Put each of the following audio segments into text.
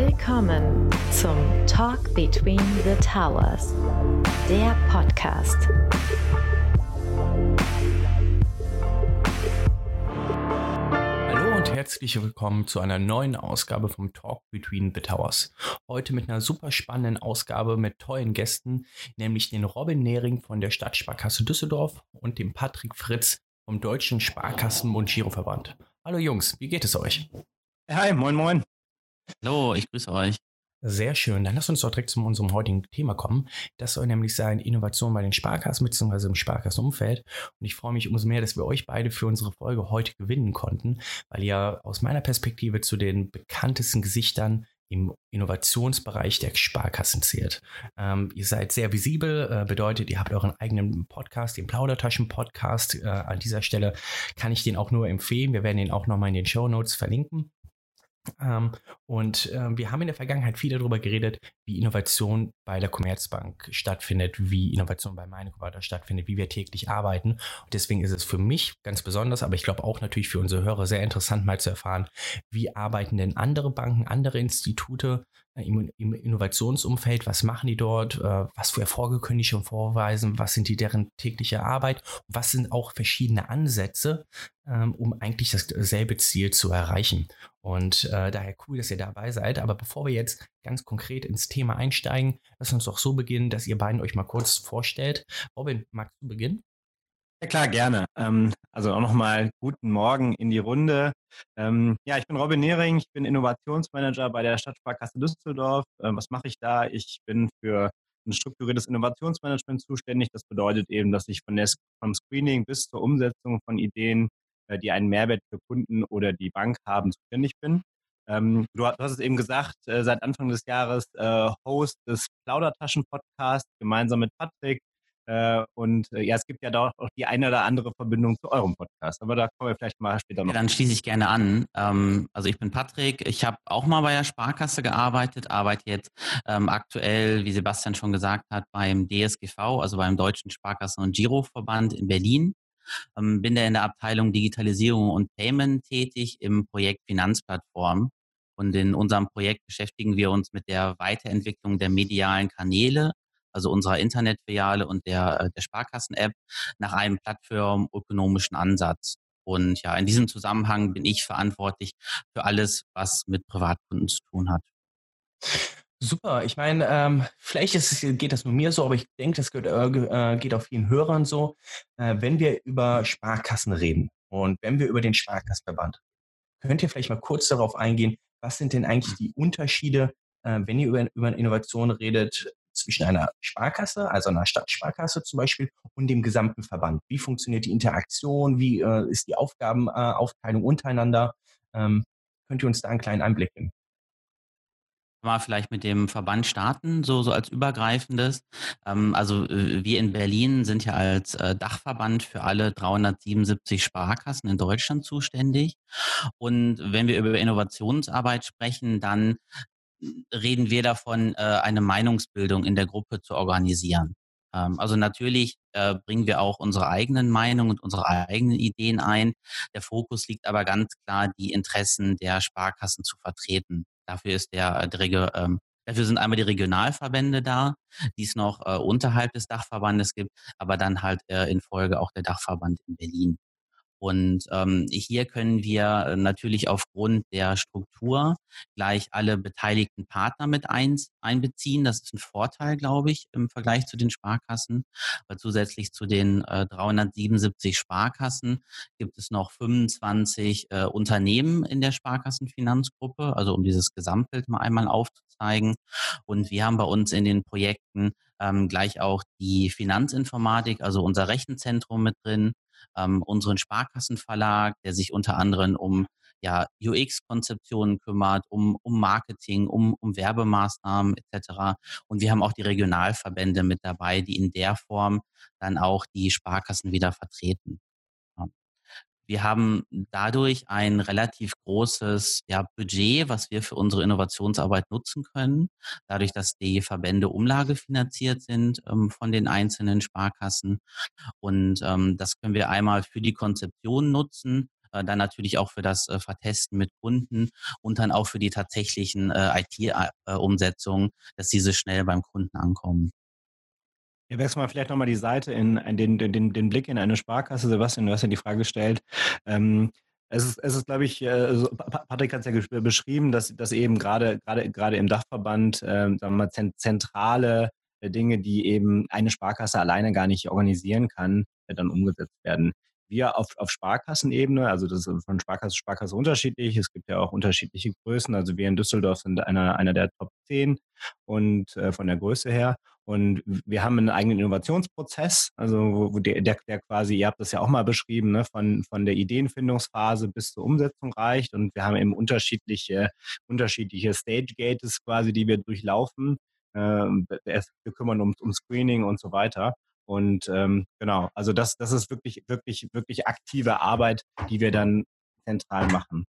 Willkommen zum Talk Between the Towers, der Podcast. Hallo und herzlich willkommen zu einer neuen Ausgabe vom Talk Between the Towers. Heute mit einer super spannenden Ausgabe mit tollen Gästen, nämlich den Robin Nehring von der Stadtsparkasse Düsseldorf und dem Patrick Fritz vom Deutschen Sparkassen- und Giroverband. Hallo Jungs, wie geht es euch? Hi, moin, moin. Hallo, ich grüße euch. Sehr schön. Dann lasst uns doch direkt zu unserem heutigen Thema kommen. Das soll nämlich sein Innovation bei den Sparkassen bzw. im Sparkassenumfeld. Und ich freue mich umso mehr, dass wir euch beide für unsere Folge heute gewinnen konnten, weil ihr aus meiner Perspektive zu den bekanntesten Gesichtern im Innovationsbereich der Sparkassen zählt. Ähm, ihr seid sehr visibel, äh, bedeutet, ihr habt euren eigenen Podcast, den Plaudertaschen-Podcast. Äh, an dieser Stelle kann ich den auch nur empfehlen. Wir werden den auch nochmal in den Show Notes verlinken. Ähm, und äh, wir haben in der Vergangenheit viel darüber geredet, wie Innovation bei der Commerzbank stattfindet, wie Innovation bei Meinekubator stattfindet, wie wir täglich arbeiten. Und deswegen ist es für mich ganz besonders, aber ich glaube auch natürlich für unsere Hörer sehr interessant mal zu erfahren, wie arbeiten denn andere Banken, andere Institute im, im, Innovationsumfeld, was machen die dort, äh, was für Erfolge können die schon vorweisen, was sind die deren tägliche Arbeit, was sind auch verschiedene Ansätze, ähm, um eigentlich dasselbe Ziel zu erreichen. Und äh, daher cool, dass ihr dabei seid. Aber bevor wir jetzt ganz konkret ins Thema einsteigen, lasst uns doch so beginnen, dass ihr beiden euch mal kurz vorstellt. Robin, magst du beginnen? Ja klar, gerne. Ähm, also auch nochmal guten Morgen in die Runde. Ähm, ja, ich bin Robin Nehring, ich bin Innovationsmanager bei der Stadtsparkasse Düsseldorf. Ähm, was mache ich da? Ich bin für ein strukturiertes Innovationsmanagement zuständig. Das bedeutet eben, dass ich von der, vom Screening bis zur Umsetzung von Ideen, äh, die einen Mehrwert für Kunden oder die Bank haben, zuständig bin. Du, hast es eben gesagt, äh, seit Anfang des Jahres äh, Host des Plaudertaschen-Podcasts gemeinsam mit Patrick. Äh, und äh, ja, es gibt ja da auch die eine oder andere Verbindung zu eurem Podcast. Aber da kommen wir vielleicht mal später noch. Ja, dann schließe ich gerne an. Ähm, also ich bin Patrick. Ich habe auch mal bei der Sparkasse gearbeitet, arbeite jetzt ähm, aktuell, wie Sebastian schon gesagt hat, beim DSGV, also beim Deutschen Sparkassen- und Giroverband in Berlin. Ähm, bin da in der Abteilung Digitalisierung und Payment tätig im Projekt Finanzplattform. Und in unserem Projekt beschäftigen wir uns mit der Weiterentwicklung der medialen Kanäle also unserer Internetfiliale und der, äh, der Sparkassen-App, nach einem plattformökonomischen Ansatz. Und ja, in diesem Zusammenhang bin ich verantwortlich für alles, was mit Privatkunden zu tun hat. Super, ich meine, ähm, vielleicht ist, geht das nur mir so, aber ich denke, das geht, äh, geht auch vielen Hörern so. Äh, wenn wir über Sparkassen reden und wenn wir über den Sparkassenverband, könnt ihr vielleicht mal kurz darauf eingehen, was sind denn eigentlich die Unterschiede, äh, wenn ihr über, über Innovation redet, zwischen einer Sparkasse, also einer Stadtsparkasse zum Beispiel, und dem gesamten Verband? Wie funktioniert die Interaktion? Wie äh, ist die Aufgabenaufteilung untereinander? Ähm, könnt ihr uns da einen kleinen Einblick geben? mal vielleicht mit dem Verband starten, so, so als übergreifendes. Ähm, also äh, wir in Berlin sind ja als äh, Dachverband für alle 377 Sparkassen in Deutschland zuständig. Und wenn wir über Innovationsarbeit sprechen, dann reden wir davon, äh, eine Meinungsbildung in der Gruppe zu organisieren. Ähm, also natürlich äh, bringen wir auch unsere eigenen Meinungen und unsere eigenen Ideen ein. Der Fokus liegt aber ganz klar, die Interessen der Sparkassen zu vertreten. Dafür ist der, der ähm, Dafür sind einmal die Regionalverbände da, die es noch äh, unterhalb des Dachverbandes gibt, aber dann halt äh, in Folge auch der Dachverband in Berlin. Und ähm, hier können wir äh, natürlich aufgrund der Struktur gleich alle beteiligten Partner mit ein, einbeziehen. Das ist ein Vorteil, glaube ich, im Vergleich zu den Sparkassen. Weil zusätzlich zu den äh, 377 Sparkassen gibt es noch 25 äh, Unternehmen in der Sparkassenfinanzgruppe, also um dieses Gesamtbild mal einmal aufzuzeigen. Und wir haben bei uns in den Projekten ähm, gleich auch die Finanzinformatik, also unser Rechenzentrum mit drin, ähm, unseren Sparkassenverlag, der sich unter anderem um ja, UX-Konzeptionen kümmert, um, um Marketing, um, um Werbemaßnahmen etc. Und wir haben auch die Regionalverbände mit dabei, die in der Form dann auch die Sparkassen wieder vertreten. Wir haben dadurch ein relativ großes ja, Budget, was wir für unsere Innovationsarbeit nutzen können. Dadurch, dass die Verbände umlagefinanziert sind ähm, von den einzelnen Sparkassen. Und ähm, das können wir einmal für die Konzeption nutzen, äh, dann natürlich auch für das äh, Vertesten mit Kunden und dann auch für die tatsächlichen äh, IT-Umsetzungen, dass diese schnell beim Kunden ankommen. Wir wechseln mal vielleicht nochmal die Seite in, in den, den, den Blick in eine Sparkasse. Sebastian, du hast ja die Frage gestellt. Ähm, es ist, es ist, glaube ich, äh, so, Patrick hat es ja beschrieben, dass, dass eben gerade, gerade, gerade im Dachverband, äh, sagen wir mal, zentrale äh, Dinge, die eben eine Sparkasse alleine gar nicht organisieren kann, äh, dann umgesetzt werden wir auf, auf Sparkassenebene, also das ist von Sparkasse zu Sparkasse unterschiedlich. Es gibt ja auch unterschiedliche Größen. Also wir in Düsseldorf sind einer, einer der Top 10 und äh, von der Größe her. Und wir haben einen eigenen Innovationsprozess, also wo der, der, der quasi, ihr habt das ja auch mal beschrieben, ne, von, von der Ideenfindungsphase bis zur Umsetzung reicht. Und wir haben eben unterschiedliche, unterschiedliche Stage Gates quasi, die wir durchlaufen. Äh, wir kümmern um, um Screening und so weiter. Und ähm, genau, also das, das ist wirklich, wirklich, wirklich aktive Arbeit, die wir dann zentral machen.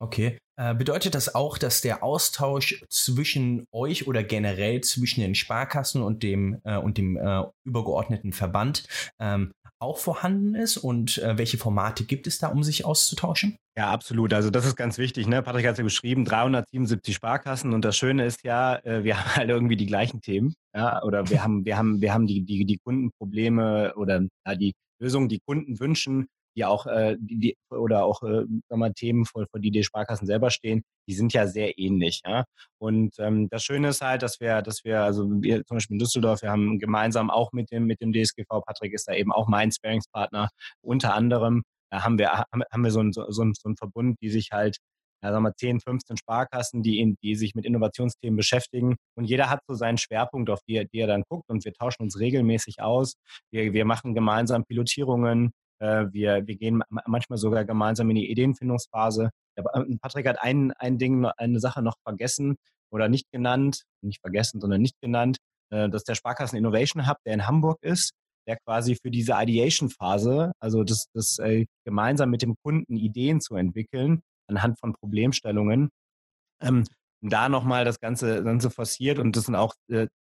Okay. Äh, bedeutet das auch, dass der Austausch zwischen euch oder generell zwischen den Sparkassen und dem, äh, und dem äh, übergeordneten Verband ähm, auch vorhanden ist? Und äh, welche Formate gibt es da, um sich auszutauschen? Ja, absolut. Also das ist ganz wichtig. Ne? Patrick hat es ja beschrieben, 377 Sparkassen. Und das Schöne ist ja, äh, wir haben alle irgendwie die gleichen Themen. Ja? Oder wir haben, wir haben, wir haben die, die, die Kundenprobleme oder ja, die Lösungen, die Kunden wünschen die auch äh, die, oder auch äh, mal, Themen, vor, vor die die Sparkassen selber stehen, die sind ja sehr ähnlich. Ja? Und ähm, das Schöne ist halt, dass wir, dass wir, also wir zum Beispiel in Düsseldorf, wir haben gemeinsam auch mit dem, mit dem DSGV, Patrick ist da eben auch mein Sparingspartner, unter anderem da haben wir, haben wir so einen, so, so einen Verbund, die sich halt ja, sagen wir 10, 15 Sparkassen, die, in, die sich mit Innovationsthemen beschäftigen. Und jeder hat so seinen Schwerpunkt, auf die, die er dann guckt. Und wir tauschen uns regelmäßig aus. Wir, wir machen gemeinsam Pilotierungen. Äh, wir, wir gehen manchmal sogar gemeinsam in die Ideenfindungsphase. Äh, Patrick hat ein, ein Ding, eine Sache noch vergessen oder nicht genannt, nicht vergessen, sondern nicht genannt. Äh, das ist der Sparkassen Innovation Hub, der in Hamburg ist, der quasi für diese Ideation-Phase, also das, das äh, gemeinsam mit dem Kunden Ideen zu entwickeln, anhand von Problemstellungen, ähm, da nochmal das Ganze, Ganze forciert und das sind auch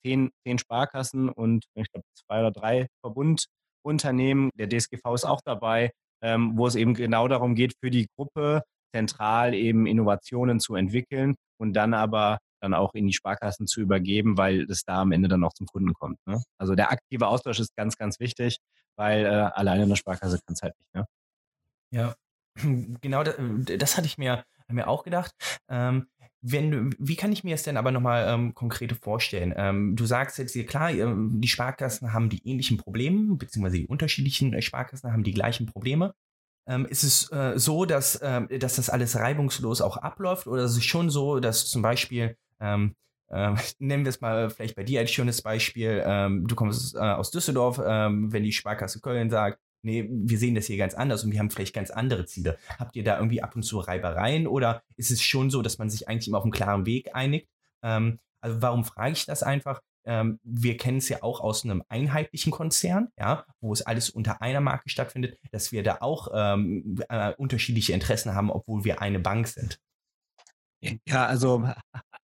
zehn, zehn Sparkassen und ich glaube zwei oder drei Verbund, Unternehmen, der DSGV ist auch dabei, ähm, wo es eben genau darum geht, für die Gruppe zentral eben Innovationen zu entwickeln und dann aber dann auch in die Sparkassen zu übergeben, weil es da am Ende dann auch zum Kunden kommt. Ne? Also der aktive Austausch ist ganz, ganz wichtig, weil äh, alleine eine Sparkasse kann es halt nicht. Ne? Ja, genau das, das, hatte ich mir, mir auch gedacht. Ähm, wenn, wie kann ich mir das denn aber nochmal ähm, konkret vorstellen? Ähm, du sagst jetzt hier klar, die Sparkassen haben die ähnlichen Probleme, beziehungsweise die unterschiedlichen äh, Sparkassen haben die gleichen Probleme. Ähm, ist es äh, so, dass, äh, dass das alles reibungslos auch abläuft oder ist es schon so, dass zum Beispiel, ähm, äh, nennen wir es mal vielleicht bei dir als schönes Beispiel, ähm, du kommst äh, aus Düsseldorf, ähm, wenn die Sparkasse Köln sagt, nee, wir sehen das hier ganz anders und wir haben vielleicht ganz andere Ziele. Habt ihr da irgendwie ab und zu Reibereien oder ist es schon so, dass man sich eigentlich immer auf einen klaren Weg einigt? Ähm, also warum frage ich das einfach? Ähm, wir kennen es ja auch aus einem einheitlichen Konzern, ja, wo es alles unter einer Marke stattfindet, dass wir da auch ähm, äh, unterschiedliche Interessen haben, obwohl wir eine Bank sind. Ja, also,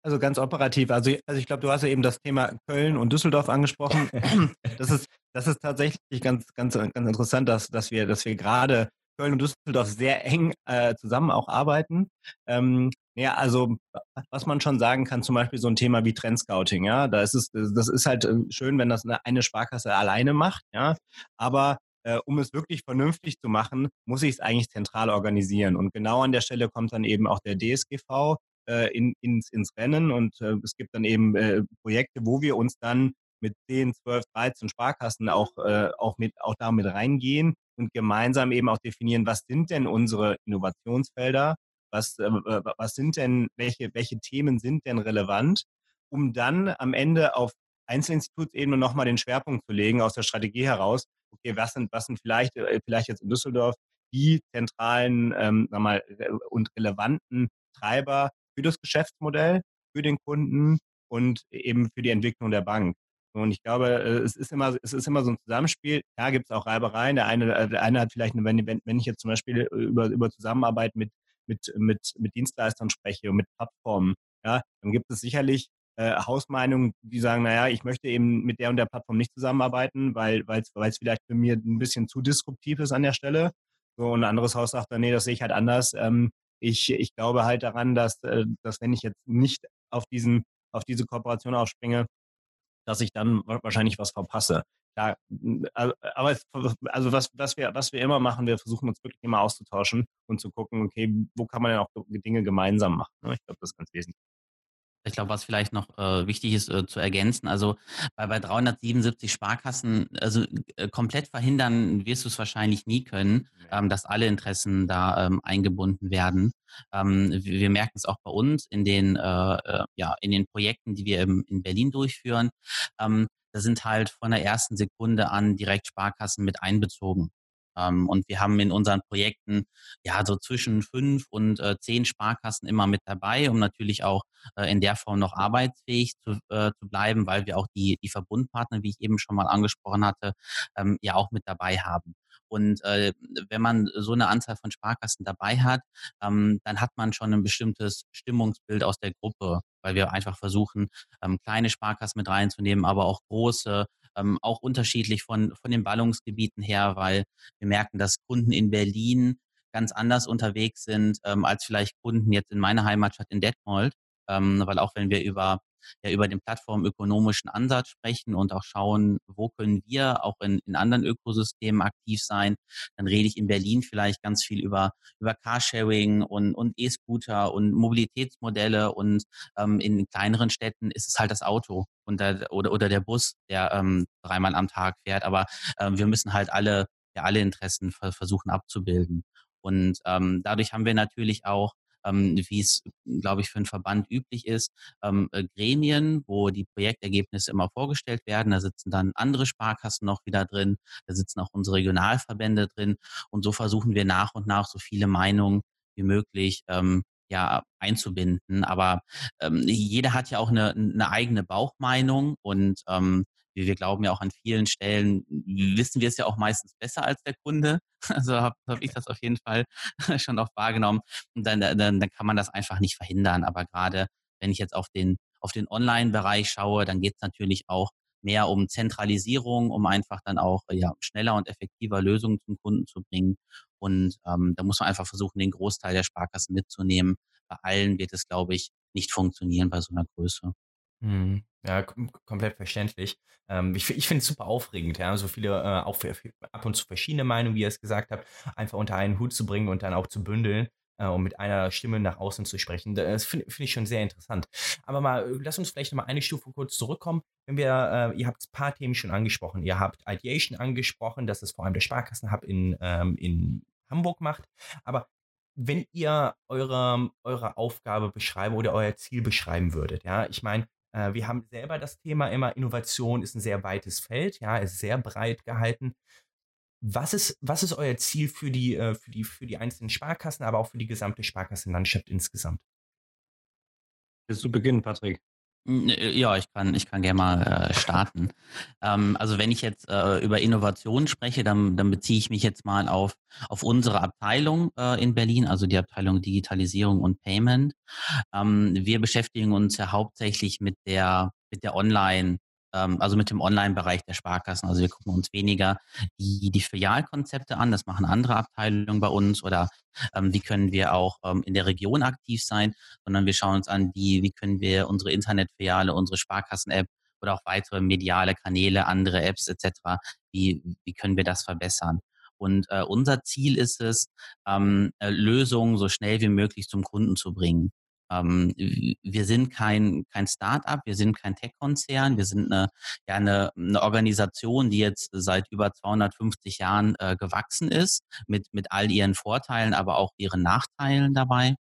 also ganz operativ. Also, also ich glaube, du hast ja eben das Thema Köln und Düsseldorf angesprochen. Das ist, das ist tatsächlich ganz, ganz, ganz interessant, dass, dass wir, dass wir gerade Köln und Düsseldorf sehr eng äh, zusammen auch arbeiten. Ähm, ja, also was man schon sagen kann, zum Beispiel so ein Thema wie Trendscouting, ja, da ist es, das ist halt äh, schön, wenn das eine, eine Sparkasse alleine macht, ja, aber äh, um es wirklich vernünftig zu machen, muss ich es eigentlich zentral organisieren. Und genau an der Stelle kommt dann eben auch der DSGV äh, in, ins, ins Rennen und äh, es gibt dann eben äh, Projekte, wo wir uns dann mit 10, 12, 13 Sparkassen auch, äh, auch, mit, auch damit reingehen und gemeinsam eben auch definieren, was sind denn unsere Innovationsfelder, was, äh, was sind denn, welche, welche Themen sind denn relevant, um dann am Ende auf Einzelinstitutsebene nochmal den Schwerpunkt zu legen aus der Strategie heraus, okay, was sind, was sind vielleicht, äh, vielleicht jetzt in Düsseldorf die zentralen ähm, sag mal, und relevanten Treiber für das Geschäftsmodell, für den Kunden und eben für die Entwicklung der Bank. Und ich glaube, äh, es ist immer, es ist immer so ein Zusammenspiel. Ja, gibt es auch Reibereien. Der eine, äh, der eine hat vielleicht, eine, wenn, wenn ich jetzt zum Beispiel über, über Zusammenarbeit mit, mit, mit, mit Dienstleistern spreche und mit Plattformen, ja, dann gibt es sicherlich äh, Hausmeinungen, die sagen, naja, ich möchte eben mit der und der Plattform nicht zusammenarbeiten, weil es vielleicht für mich ein bisschen zu disruptiv ist an der Stelle. So, und ein anderes Haus sagt dann, nee, das sehe ich halt anders. Ähm, ich, ich glaube halt daran, dass, äh, dass wenn ich jetzt nicht auf, diesen, auf diese Kooperation aufspringe, dass ich dann wahrscheinlich was verpasse. Ja, aber also was, was, wir, was wir immer machen, wir versuchen uns wirklich immer auszutauschen und zu gucken, okay, wo kann man denn auch Dinge gemeinsam machen. Ne? Ich glaube, das ist ganz wesentlich. Ich glaube, was vielleicht noch äh, wichtig ist äh, zu ergänzen, also bei, bei 377 Sparkassen, also äh, komplett verhindern wirst du es wahrscheinlich nie können, ähm, dass alle Interessen da ähm, eingebunden werden. Ähm, wir, wir merken es auch bei uns in den, äh, äh, ja, in den Projekten, die wir im, in Berlin durchführen. Ähm, da sind halt von der ersten Sekunde an direkt Sparkassen mit einbezogen. Ähm, und wir haben in unseren Projekten ja so zwischen fünf und äh, zehn Sparkassen immer mit dabei, um natürlich auch äh, in der Form noch arbeitsfähig zu, äh, zu bleiben, weil wir auch die, die Verbundpartner, wie ich eben schon mal angesprochen hatte, ähm, ja auch mit dabei haben. Und äh, wenn man so eine Anzahl von Sparkassen dabei hat, ähm, dann hat man schon ein bestimmtes Stimmungsbild aus der Gruppe, weil wir einfach versuchen, ähm, kleine Sparkassen mit reinzunehmen, aber auch große, ähm, auch unterschiedlich von, von den Ballungsgebieten her, weil wir merken, dass Kunden in Berlin ganz anders unterwegs sind ähm, als vielleicht Kunden jetzt in meiner Heimatstadt in Detmold. Ähm, weil auch wenn wir über ja über den plattformökonomischen Ansatz sprechen und auch schauen, wo können wir auch in, in anderen Ökosystemen aktiv sein, dann rede ich in Berlin vielleicht ganz viel über, über Carsharing und, und E-Scooter und Mobilitätsmodelle und ähm, in kleineren Städten ist es halt das Auto und der, oder, oder der Bus, der ähm, dreimal am Tag fährt. Aber ähm, wir müssen halt alle, ja, alle Interessen versuchen abzubilden. Und ähm, dadurch haben wir natürlich auch wie es, glaube ich, für einen Verband üblich ist, ähm, äh, Gremien, wo die Projektergebnisse immer vorgestellt werden. Da sitzen dann andere Sparkassen noch wieder drin, da sitzen auch unsere Regionalverbände drin und so versuchen wir nach und nach so viele Meinungen wie möglich ähm, ja einzubinden. Aber ähm, jeder hat ja auch eine, eine eigene Bauchmeinung und ähm, wir, wir glauben ja auch an vielen Stellen, wissen wir es ja auch meistens besser als der Kunde. Also habe hab ich das auf jeden Fall schon auch wahrgenommen. Und dann, dann, dann kann man das einfach nicht verhindern. Aber gerade wenn ich jetzt auf den, auf den Online-Bereich schaue, dann geht es natürlich auch mehr um Zentralisierung, um einfach dann auch ja, schneller und effektiver Lösungen zum Kunden zu bringen. Und ähm, da muss man einfach versuchen, den Großteil der Sparkassen mitzunehmen. Bei allen wird es, glaube ich, nicht funktionieren bei so einer Größe. Mhm. Ja, kom komplett verständlich. Ähm, ich ich finde es super aufregend, ja, so viele, äh, auch für, für ab und zu verschiedene Meinungen, wie ihr es gesagt habt, einfach unter einen Hut zu bringen und dann auch zu bündeln äh, und mit einer Stimme nach außen zu sprechen. Das finde find ich schon sehr interessant. Aber mal, äh, lass uns vielleicht noch mal eine Stufe kurz zurückkommen. Wenn wir, äh, ihr habt ein paar Themen schon angesprochen. Ihr habt Ideation angesprochen, dass es vor allem der Sparkassenhub in, ähm, in Hamburg macht. Aber wenn ihr eure, eure Aufgabe beschreiben oder euer Ziel beschreiben würdet, ja, ich meine, wir haben selber das Thema immer, Innovation ist ein sehr weites Feld, ja, ist sehr breit gehalten. Was ist, was ist euer Ziel für die, äh, für, die, für die einzelnen Sparkassen, aber auch für die gesamte Sparkassenlandschaft insgesamt? Willst du beginnen, Patrick? Äh, ja, ich kann, ich kann gerne mal äh, starten. Ähm, also wenn ich jetzt äh, über Innovation spreche, dann, dann beziehe ich mich jetzt mal auf, auf unsere Abteilung äh, in Berlin, also die Abteilung Digitalisierung und Payment. Ähm, wir beschäftigen uns ja hauptsächlich mit der, mit der Online- also mit dem Online-Bereich der Sparkassen. Also wir gucken uns weniger die, die Filialkonzepte an, das machen andere Abteilungen bei uns oder ähm, wie können wir auch ähm, in der Region aktiv sein, sondern wir schauen uns an, wie, wie können wir unsere Internetfiliale, unsere Sparkassen-App oder auch weitere mediale Kanäle, andere Apps etc., wie, wie können wir das verbessern. Und äh, unser Ziel ist es, ähm, äh, Lösungen so schnell wie möglich zum Kunden zu bringen. Ähm, wir sind kein, kein Start-up, wir sind kein Tech-Konzern, wir sind eine, ja, eine, eine Organisation, die jetzt seit über 250 Jahren äh, gewachsen ist, mit, mit all ihren Vorteilen, aber auch ihren Nachteilen dabei.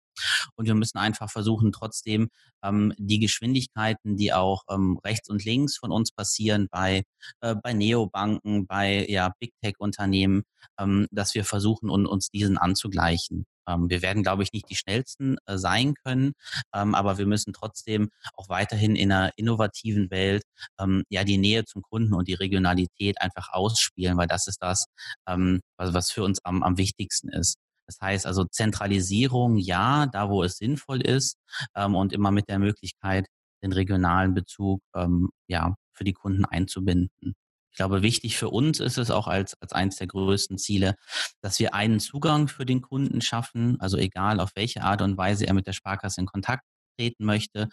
Und wir müssen einfach versuchen, trotzdem ähm, die Geschwindigkeiten, die auch ähm, rechts und links von uns passieren, bei, äh, bei Neobanken, bei ja, Big Tech-Unternehmen, ähm, dass wir versuchen, un, uns diesen anzugleichen. Ähm, wir werden, glaube ich, nicht die schnellsten äh, sein können, ähm, aber wir müssen trotzdem auch weiterhin in einer innovativen Welt ähm, ja die Nähe zum Kunden und die Regionalität einfach ausspielen, weil das ist das, was, was für uns am, am wichtigsten ist. Das heißt also Zentralisierung, ja, da wo es sinnvoll ist ähm, und immer mit der Möglichkeit, den regionalen Bezug ähm, ja für die Kunden einzubinden. Ich glaube, wichtig für uns ist es auch als, als eines der größten Ziele, dass wir einen Zugang für den Kunden schaffen, also egal auf welche Art und Weise er mit der Sparkasse in Kontakt treten möchte.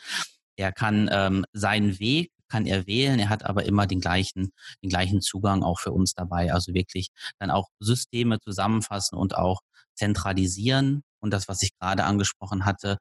Er kann ähm, seinen Weg kann er wählen, er hat aber immer den gleichen, den gleichen Zugang auch für uns dabei. Also wirklich dann auch Systeme zusammenfassen und auch zentralisieren. Und das, was ich gerade angesprochen hatte,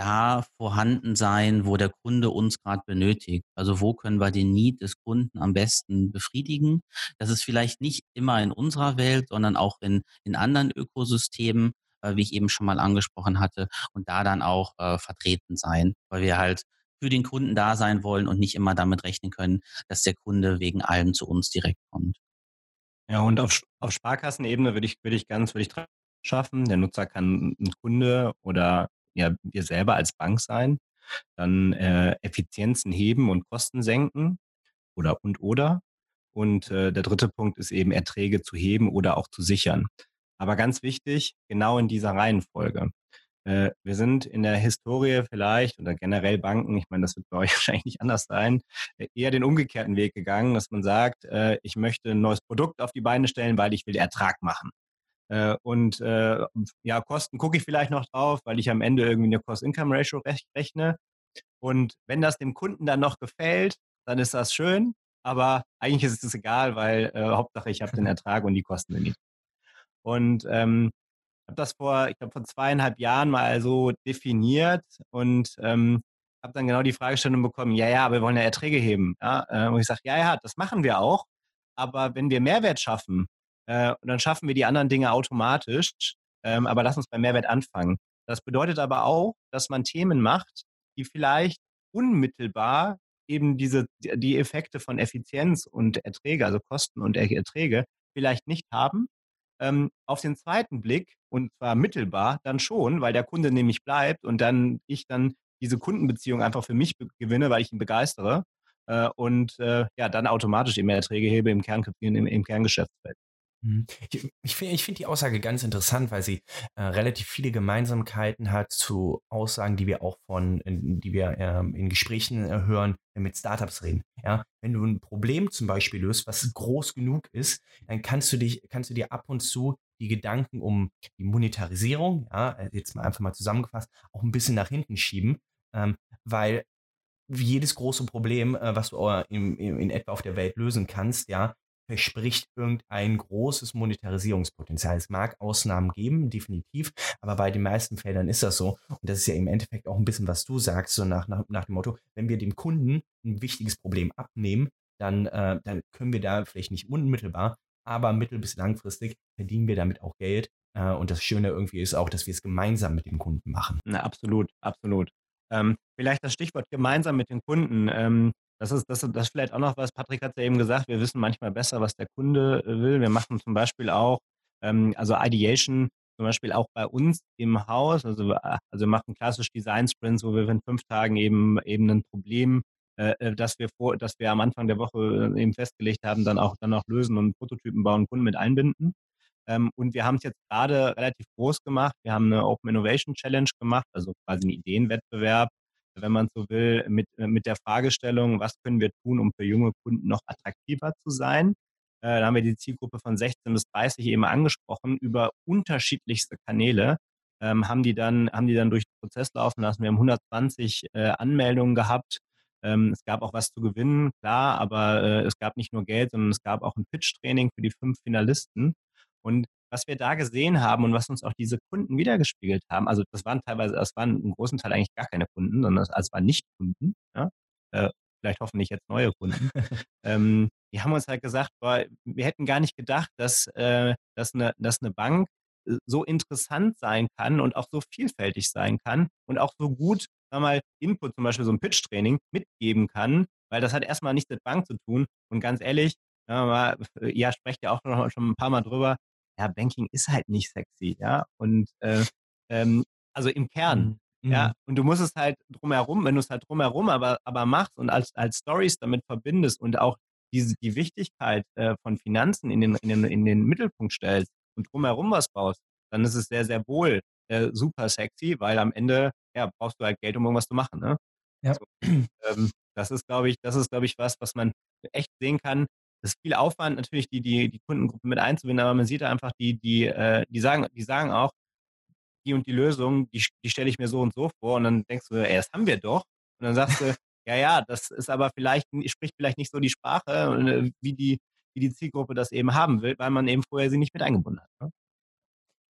da vorhanden sein, wo der Kunde uns gerade benötigt. Also wo können wir den Need des Kunden am besten befriedigen? Das ist vielleicht nicht immer in unserer Welt, sondern auch in, in anderen Ökosystemen, äh, wie ich eben schon mal angesprochen hatte, und da dann auch äh, vertreten sein, weil wir halt für den Kunden da sein wollen und nicht immer damit rechnen können, dass der Kunde wegen allem zu uns direkt kommt. Ja, und auf, auf Sparkassenebene würde ich, würde ich ganz, würde ich schaffen. Der Nutzer kann ein Kunde oder ja wir selber als Bank sein, dann äh, Effizienzen heben und Kosten senken oder und oder. Und äh, der dritte Punkt ist eben Erträge zu heben oder auch zu sichern. Aber ganz wichtig, genau in dieser Reihenfolge. Äh, wir sind in der Historie vielleicht oder generell Banken, ich meine, das wird bei euch wahrscheinlich nicht anders sein, eher den umgekehrten Weg gegangen, dass man sagt, äh, ich möchte ein neues Produkt auf die Beine stellen, weil ich will Ertrag machen. Äh, und äh, ja, Kosten gucke ich vielleicht noch drauf, weil ich am Ende irgendwie eine Cost-Income-Ratio rechne. Und wenn das dem Kunden dann noch gefällt, dann ist das schön. Aber eigentlich ist es egal, weil äh, Hauptsache ich habe den Ertrag und die Kosten sind niedrig. Und ähm, habe das vor, ich glaube, vor zweieinhalb Jahren mal so definiert und ähm, habe dann genau die Fragestellung bekommen, ja, ja, aber wir wollen ja Erträge heben. Ja? Äh, und ich sage, ja, ja, das machen wir auch. Aber wenn wir Mehrwert schaffen, äh, und dann schaffen wir die anderen Dinge automatisch. Ähm, aber lass uns beim Mehrwert anfangen. Das bedeutet aber auch, dass man Themen macht, die vielleicht unmittelbar eben diese, die Effekte von Effizienz und Erträge, also Kosten und Erträge, vielleicht nicht haben. Ähm, auf den zweiten Blick, und zwar mittelbar, dann schon, weil der Kunde nämlich bleibt und dann ich dann diese Kundenbeziehung einfach für mich gewinne, weil ich ihn begeistere äh, und äh, ja, dann automatisch eben Erträge hebe im, Kern, im, im Kerngeschäftsfeld. Mhm. Ich, ich finde find die Aussage ganz interessant, weil sie äh, relativ viele Gemeinsamkeiten hat zu Aussagen, die wir auch von, in, die wir ähm, in Gesprächen äh, hören, wenn wir mit Startups reden. Ja, wenn du ein Problem zum Beispiel löst, was groß genug ist, dann kannst du dich, kannst du dir ab und zu die Gedanken um die Monetarisierung, ja, äh, jetzt mal einfach mal zusammengefasst, auch ein bisschen nach hinten schieben, ähm, weil jedes große Problem, äh, was du äh, in, in, in etwa auf der Welt lösen kannst, ja, verspricht irgendein großes Monetarisierungspotenzial. Es mag Ausnahmen geben, definitiv, aber bei den meisten Feldern ist das so. Und das ist ja im Endeffekt auch ein bisschen, was du sagst, so nach, nach, nach dem Motto, wenn wir dem Kunden ein wichtiges Problem abnehmen, dann, äh, dann können wir da vielleicht nicht unmittelbar, aber mittel- bis langfristig verdienen wir damit auch Geld. Äh, und das Schöne irgendwie ist auch, dass wir es gemeinsam mit dem Kunden machen. Na, absolut, absolut. Ähm, vielleicht das Stichwort gemeinsam mit den Kunden. Ähm, das ist, das, das ist vielleicht auch noch was, Patrick hat ja eben gesagt, wir wissen manchmal besser, was der Kunde äh, will. Wir machen zum Beispiel auch, ähm, also Ideation zum Beispiel auch bei uns im Haus, also, äh, also wir machen klassisch Design Sprints, wo wir in fünf Tagen eben, eben ein Problem, äh, äh, das wir vor, das wir am Anfang der Woche eben festgelegt haben, dann auch, dann auch lösen und Prototypen bauen, Kunden mit einbinden. Ähm, und wir haben es jetzt gerade relativ groß gemacht. Wir haben eine Open Innovation Challenge gemacht, also quasi einen Ideenwettbewerb, wenn man so will, mit, äh, mit der Fragestellung, was können wir tun, um für junge Kunden noch attraktiver zu sein. Äh, da haben wir die Zielgruppe von 16 bis 30 eben angesprochen, über unterschiedlichste Kanäle. Ähm, haben die dann, haben die dann durch den Prozess laufen lassen. Wir haben 120 äh, Anmeldungen gehabt. Ähm, es gab auch was zu gewinnen, klar, aber äh, es gab nicht nur Geld, sondern es gab auch ein Pitch-Training für die fünf Finalisten. Und was wir da gesehen haben und was uns auch diese Kunden wiedergespiegelt haben, also das waren teilweise, das waren im großen Teil eigentlich gar keine Kunden, sondern es also waren nicht Kunden, ja? äh, vielleicht hoffentlich jetzt neue Kunden. ähm, die haben uns halt gesagt, boah, wir hätten gar nicht gedacht, dass, äh, dass, eine, dass eine Bank äh, so interessant sein kann und auch so vielfältig sein kann und auch so gut sag mal, Input, zum Beispiel so ein Pitch-Training, mitgeben kann, weil das hat erstmal nichts mit Bank zu tun. Und ganz ehrlich, ja, ja sprecht ja auch schon ein paar Mal drüber, ja, Banking ist halt nicht sexy, ja. Und äh, ähm, also im Kern, mhm. ja. Mhm. Und du musst es halt drumherum, wenn du es halt drumherum aber, aber machst und als, als Stories damit verbindest und auch diese, die Wichtigkeit äh, von Finanzen in den, in, den, in den Mittelpunkt stellst und drumherum was baust, dann ist es sehr, sehr wohl äh, super sexy, weil am Ende ja, brauchst du halt Geld, um irgendwas zu machen. Ne? Ja. So, ähm, das ist, glaube ich, das ist, glaube ich, was, was man echt sehen kann. Es ist viel Aufwand, natürlich die, die, die Kundengruppe mit einzubinden, aber man sieht einfach, die, die, äh, die, sagen, die sagen auch, die und die Lösung, die, die stelle ich mir so und so vor. Und dann denkst du, ey, das haben wir doch. Und dann sagst du, ja, ja, das ist aber vielleicht, spricht vielleicht nicht so die Sprache, äh, wie die, wie die Zielgruppe das eben haben will, weil man eben vorher sie nicht mit eingebunden hat. Ne?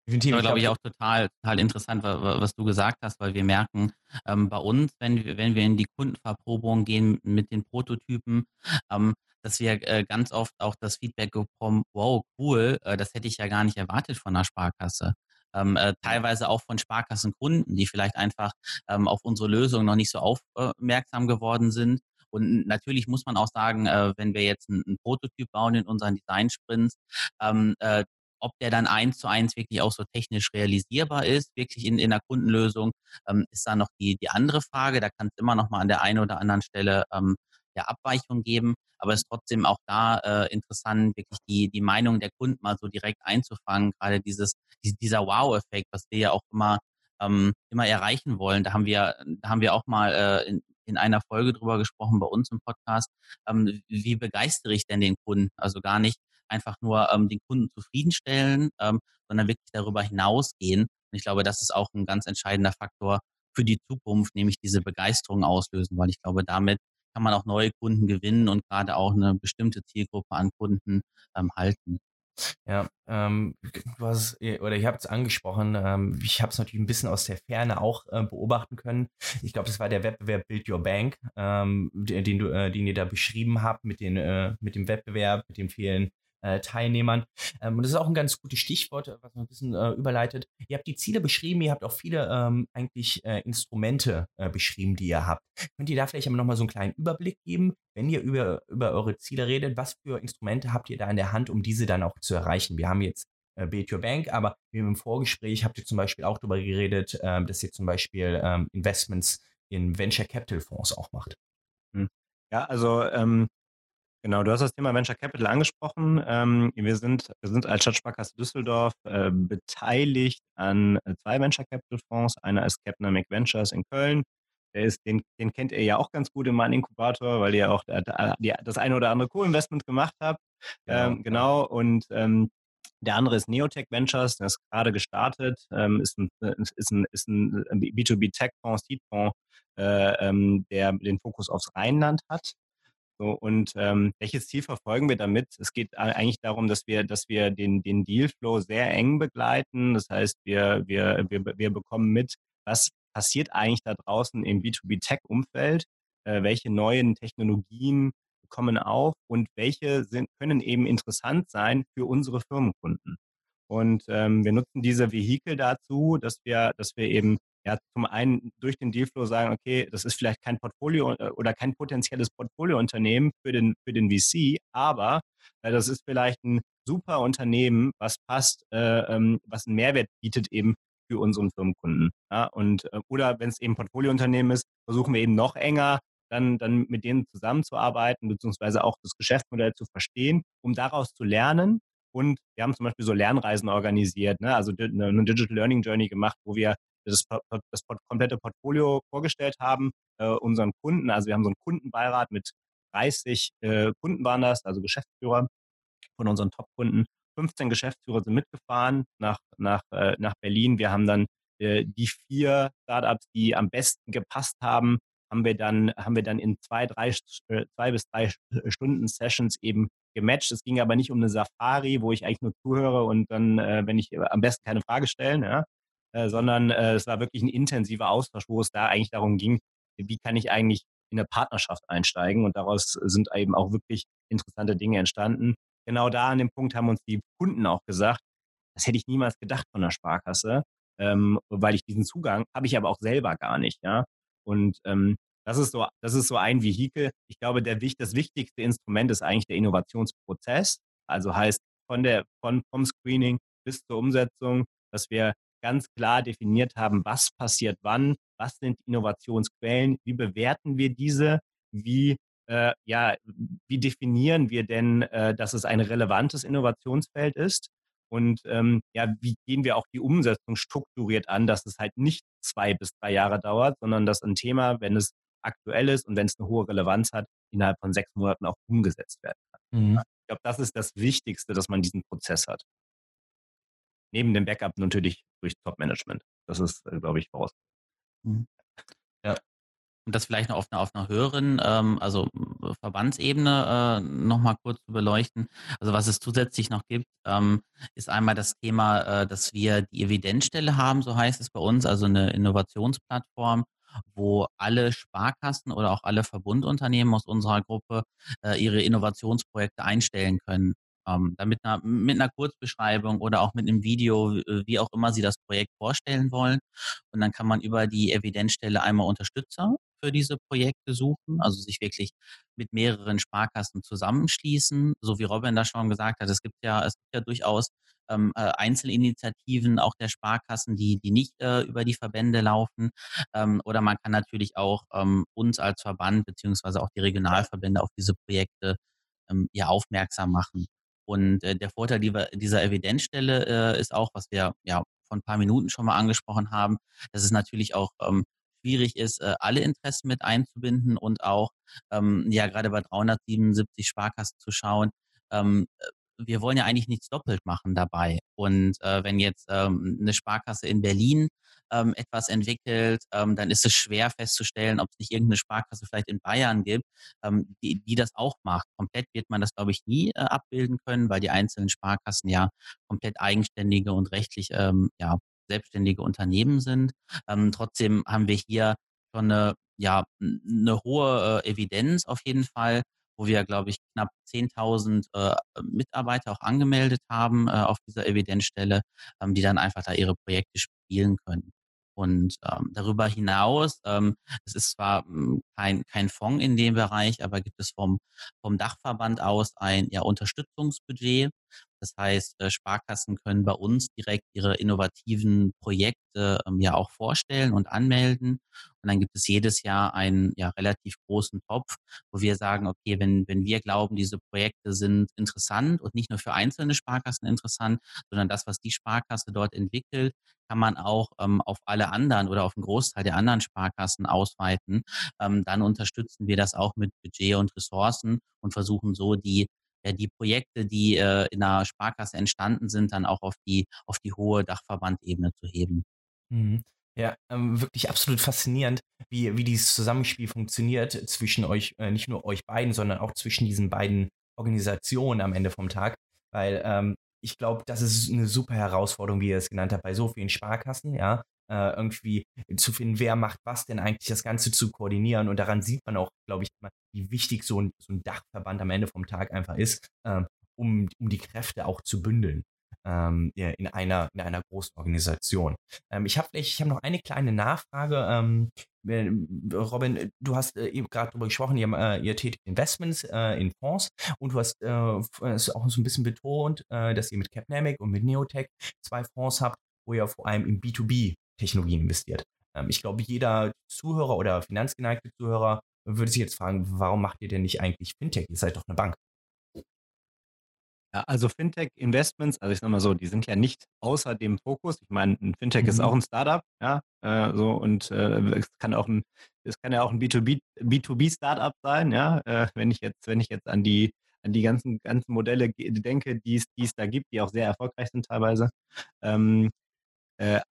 Definitiv. Das glaube ich auch total, total interessant, was du gesagt hast, weil wir merken, ähm, bei uns, wenn wir, wenn wir in die Kundenverprobung gehen mit den Prototypen, ähm, dass wir äh, ganz oft auch das Feedback bekommen, wow, cool, äh, das hätte ich ja gar nicht erwartet von einer Sparkasse. Ähm, äh, teilweise auch von Sparkassenkunden, die vielleicht einfach ähm, auf unsere Lösung noch nicht so aufmerksam geworden sind. Und natürlich muss man auch sagen, äh, wenn wir jetzt einen Prototyp bauen in unseren Design-Sprints, ähm, äh, ob der dann eins zu eins wirklich auch so technisch realisierbar ist, wirklich in, in der Kundenlösung, ähm, ist da noch die, die andere Frage. Da kann es immer noch mal an der einen oder anderen Stelle ähm, der Abweichung geben. Aber es ist trotzdem auch da äh, interessant, wirklich die, die Meinung der Kunden mal so direkt einzufangen. Gerade dieses, dieser Wow-Effekt, was wir ja auch immer, ähm, immer erreichen wollen. Da haben wir, da haben wir auch mal äh, in, in einer Folge drüber gesprochen bei uns im Podcast. Ähm, wie begeistere ich denn den Kunden? Also gar nicht einfach nur ähm, den Kunden zufriedenstellen, ähm, sondern wirklich darüber hinausgehen. Und ich glaube, das ist auch ein ganz entscheidender Faktor für die Zukunft, nämlich diese Begeisterung auslösen, weil ich glaube, damit kann man auch neue Kunden gewinnen und gerade auch eine bestimmte Zielgruppe an Kunden ähm, halten. Ja, ähm, was, oder ich habe es angesprochen, ähm, ich habe es natürlich ein bisschen aus der Ferne auch äh, beobachten können. Ich glaube, das war der Wettbewerb Build Your Bank, ähm, den, du, äh, den ihr da beschrieben habt, mit, den, äh, mit dem Wettbewerb, mit den vielen äh, Teilnehmern. Ähm, und das ist auch ein ganz gutes Stichwort, was man ein bisschen äh, überleitet. Ihr habt die Ziele beschrieben, ihr habt auch viele ähm, eigentlich äh, Instrumente äh, beschrieben, die ihr habt. Könnt ihr da vielleicht nochmal so einen kleinen Überblick geben, wenn ihr über, über eure Ziele redet? Was für Instrumente habt ihr da in der Hand, um diese dann auch zu erreichen? Wir haben jetzt äh, Build Your Bank, aber wir im Vorgespräch habt ihr zum Beispiel auch darüber geredet, ähm, dass ihr zum Beispiel ähm, Investments in Venture Capital Fonds auch macht. Hm. Ja, also ähm, Genau, du hast das Thema Venture Capital angesprochen. Ähm, wir, sind, wir sind als Stadtsparkasse Düsseldorf äh, beteiligt an äh, zwei Venture Capital Fonds. Einer ist Capnamic Ventures in Köln. Der ist, den, den kennt ihr ja auch ganz gut im Mann Inkubator, weil ihr auch da, die, das eine oder andere Co-Investment gemacht habt. Genau. Ähm, genau. Und ähm, der andere ist Neotech Ventures, der ist gerade gestartet, ähm, ist, ein, ist, ein, ist ein B2B-Tech-Fonds, Seed-Fonds, äh, ähm, der den Fokus aufs Rheinland hat. So, und ähm, welches Ziel verfolgen wir damit? Es geht eigentlich darum, dass wir, dass wir den, den Dealflow sehr eng begleiten. Das heißt, wir, wir, wir, wir bekommen mit, was passiert eigentlich da draußen im B2B-Tech-Umfeld, äh, welche neuen Technologien kommen auf und welche sind, können eben interessant sein für unsere Firmenkunden. Und ähm, wir nutzen diese Vehikel dazu, dass wir, dass wir eben ja, zum einen durch den Dealflow sagen, okay, das ist vielleicht kein Portfolio äh, oder kein potenzielles Portfoliounternehmen für den, für den VC, aber äh, das ist vielleicht ein super Unternehmen, was passt, äh, ähm, was einen Mehrwert bietet eben für unseren Firmenkunden. Ja, und, äh, oder wenn es eben Portfoliounternehmen ist, versuchen wir eben noch enger dann, dann mit denen zusammenzuarbeiten, beziehungsweise auch das Geschäftsmodell zu verstehen, um daraus zu lernen. Und wir haben zum Beispiel so Lernreisen organisiert, ne? also eine Digital Learning Journey gemacht, wo wir das, das komplette Portfolio vorgestellt haben, äh, unseren Kunden. Also wir haben so einen Kundenbeirat mit 30 äh, Kunden waren das, also Geschäftsführer von unseren Top-Kunden. 15 Geschäftsführer sind mitgefahren nach, nach, äh, nach Berlin. Wir haben dann äh, die vier Startups, die am besten gepasst haben, haben wir dann, haben wir dann in zwei, drei, äh, zwei bis drei Stunden Sessions eben gematcht. Es ging aber nicht um eine Safari, wo ich eigentlich nur zuhöre und dann, äh, wenn ich am besten keine Frage stellen, ja, äh, sondern äh, es war wirklich ein intensiver Austausch, wo es da eigentlich darum ging, wie kann ich eigentlich in eine Partnerschaft einsteigen und daraus sind eben auch wirklich interessante Dinge entstanden. Genau da an dem Punkt haben uns die Kunden auch gesagt, das hätte ich niemals gedacht von der Sparkasse, ähm, weil ich diesen Zugang habe ich aber auch selber gar nicht, ja. Und ähm, das ist so, das ist so ein Vehikel. Ich glaube, der, das wichtigste Instrument ist eigentlich der Innovationsprozess. Also heißt von der, von, vom Screening bis zur Umsetzung, dass wir ganz klar definiert haben, was passiert wann, was sind Innovationsquellen, wie bewerten wir diese, wie, äh, ja, wie definieren wir denn, äh, dass es ein relevantes Innovationsfeld ist und ähm, ja, wie gehen wir auch die Umsetzung strukturiert an, dass es halt nicht zwei bis drei Jahre dauert, sondern dass ein Thema, wenn es aktuell ist und wenn es eine hohe Relevanz hat, innerhalb von sechs Monaten auch umgesetzt werden kann. Mhm. Ich glaube, das ist das Wichtigste, dass man diesen Prozess hat. Neben dem Backup natürlich durch Top-Management. Das ist, äh, glaube ich, voraus. Mhm. Ja, und das vielleicht noch auf einer, auf einer höheren, ähm, also Verbandsebene äh, nochmal kurz zu beleuchten. Also was es zusätzlich noch gibt, ähm, ist einmal das Thema, äh, dass wir die Evidenzstelle haben, so heißt es bei uns, also eine Innovationsplattform, wo alle Sparkassen oder auch alle Verbundunternehmen aus unserer Gruppe äh, ihre Innovationsprojekte einstellen können. Ähm, damit einer, mit einer Kurzbeschreibung oder auch mit einem Video, wie auch immer Sie das Projekt vorstellen wollen. Und dann kann man über die Evidenzstelle einmal Unterstützer für diese Projekte suchen, also sich wirklich mit mehreren Sparkassen zusammenschließen, so wie Robin da schon gesagt hat. Es gibt ja, es gibt ja durchaus ähm, äh, Einzelinitiativen auch der Sparkassen, die, die nicht äh, über die Verbände laufen. Ähm, oder man kann natürlich auch ähm, uns als Verband beziehungsweise auch die Regionalverbände auf diese Projekte ähm, ja aufmerksam machen. Und äh, der Vorteil dieser Evidenzstelle äh, ist auch, was wir ja vor ein paar Minuten schon mal angesprochen haben, dass es natürlich auch ähm, schwierig ist, äh, alle Interessen mit einzubinden und auch, ähm, ja, gerade bei 377 Sparkassen zu schauen, ähm, äh, wir wollen ja eigentlich nichts doppelt machen dabei. Und äh, wenn jetzt ähm, eine Sparkasse in Berlin ähm, etwas entwickelt, ähm, dann ist es schwer festzustellen, ob es nicht irgendeine Sparkasse vielleicht in Bayern gibt, ähm, die, die das auch macht. Komplett wird man das, glaube ich, nie äh, abbilden können, weil die einzelnen Sparkassen ja komplett eigenständige und rechtlich ähm, ja, selbstständige Unternehmen sind. Ähm, trotzdem haben wir hier schon eine, ja, eine hohe äh, Evidenz auf jeden Fall, wo wir, glaube ich, knapp 10.000 äh, Mitarbeiter auch angemeldet haben äh, auf dieser Evidenzstelle, ähm, die dann einfach da ihre Projekte spielen können. Und ähm, darüber hinaus, ähm, es ist zwar hm, kein, kein Fonds in dem Bereich, aber gibt es vom, vom Dachverband aus ein ja, Unterstützungsbudget, das heißt, äh, Sparkassen können bei uns direkt ihre innovativen Projekte ähm, ja auch vorstellen und anmelden. Und dann gibt es jedes Jahr einen ja relativ großen Topf, wo wir sagen, okay, wenn, wenn wir glauben, diese Projekte sind interessant und nicht nur für einzelne Sparkassen interessant, sondern das, was die Sparkasse dort entwickelt, kann man auch ähm, auf alle anderen oder auf einen Großteil der anderen Sparkassen ausweiten. Ähm, dann unterstützen wir das auch mit Budget und Ressourcen und versuchen so die ja, die Projekte, die äh, in der Sparkasse entstanden sind, dann auch auf die, auf die hohe Dachverbandebene zu heben. Mhm. Ja, ähm, wirklich absolut faszinierend, wie, wie dieses Zusammenspiel funktioniert zwischen euch, äh, nicht nur euch beiden, sondern auch zwischen diesen beiden Organisationen am Ende vom Tag. Weil ähm, ich glaube, das ist eine super Herausforderung, wie ihr es genannt habt, bei so vielen Sparkassen, ja, äh, irgendwie zu finden, wer macht was denn eigentlich, das Ganze zu koordinieren. Und daran sieht man auch, glaube ich, wie wichtig so ein, so ein Dachverband am Ende vom Tag einfach ist, äh, um, um die Kräfte auch zu bündeln ähm, in, einer, in einer großen Organisation. Ähm, ich habe ich hab noch eine kleine Nachfrage. Ähm, Robin, du hast äh, eben gerade darüber gesprochen, ihr, äh, ihr tätigt Investments äh, in Fonds und du hast äh, auch so ein bisschen betont, äh, dass ihr mit Capnamic und mit Neotech zwei Fonds habt, wo ihr vor allem in B2B Technologien investiert. Ähm, ich glaube, jeder Zuhörer oder finanzgeneigte Zuhörer würde sich jetzt fragen, warum macht ihr denn nicht eigentlich Fintech? Ihr seid doch eine Bank. Ja, also Fintech-Investments, also ich sag mal so, die sind ja nicht außer dem Fokus. Ich meine, ein Fintech mhm. ist auch ein Startup, ja, äh, so und äh, es kann auch ein, es kann ja auch ein B2B, B2B-Startup sein, ja, äh, wenn ich jetzt, wenn ich jetzt an die an die ganzen, ganzen Modelle denke, die es da gibt, die auch sehr erfolgreich sind teilweise. Ähm, äh,